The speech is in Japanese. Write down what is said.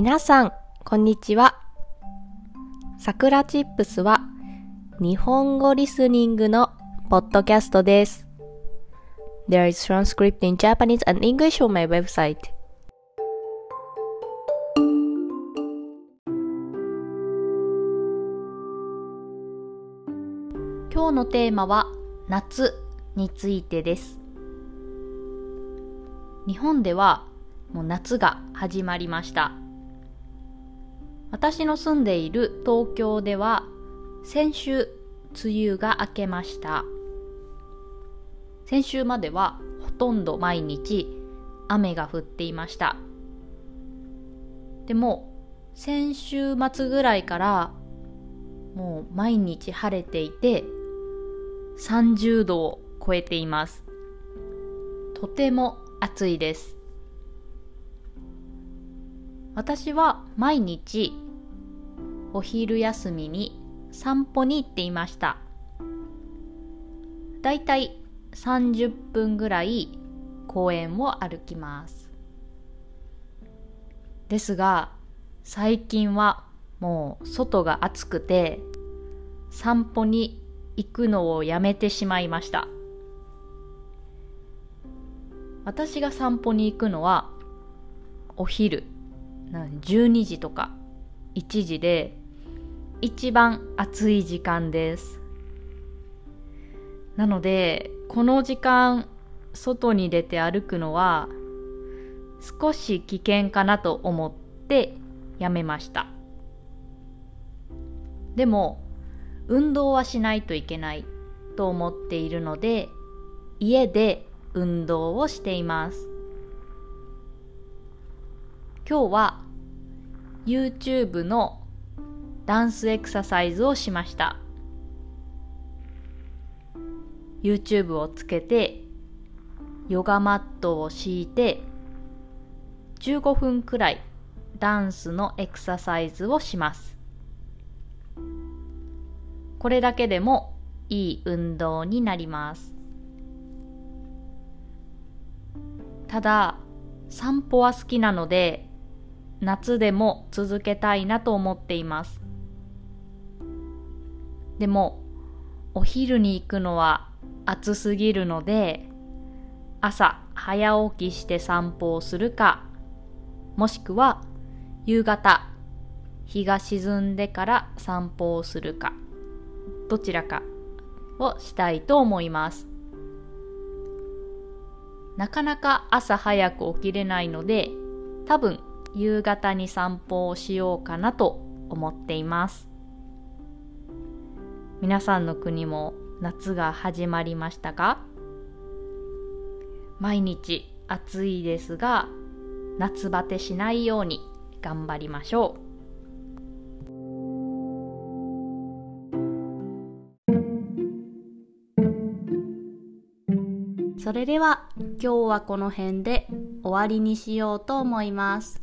皆さん、こんにちは。さくらチップスは日本語リスニングのポッドキャストです。There is transcript in Japanese and English on my website. 今日のテーマは夏についてです。日本ではもう夏が始まりました。私の住んでいる東京では先週梅雨が明けました。先週まではほとんど毎日雨が降っていました。でも先週末ぐらいからもう毎日晴れていて30度を超えています。とても暑いです。私は毎日お昼休みに散歩に行っていました。だいたい30分ぐらい公園を歩きます。ですが最近はもう外が暑くて散歩に行くのをやめてしまいました。私が散歩に行くのはお昼12時とか1時で一番暑い時間です。なのでこの時間外に出て歩くのは少し危険かなと思ってやめました。でも運動はしないといけないと思っているので家で運動をしています。今日は YouTube のダンスエクササイズをしました。YouTube をつけてヨガマットを敷いて15分くらいダンスのエクササイズをします。これだけでもいい運動になります。ただ散歩は好きなので夏でも続けたいなと思っています。でもお昼に行くのは暑すぎるので朝早起きして散歩をするかもしくは夕方日が沈んでから散歩をするかどちらかをしたいと思います。なかなか朝早く起きれないので多分夕方に散歩をしようかなと思っています。皆さんの国も夏が始まりましたか？毎日暑いですが夏バテしないように頑張りましょう。それでは今日はこの辺で終わりにしようと思います。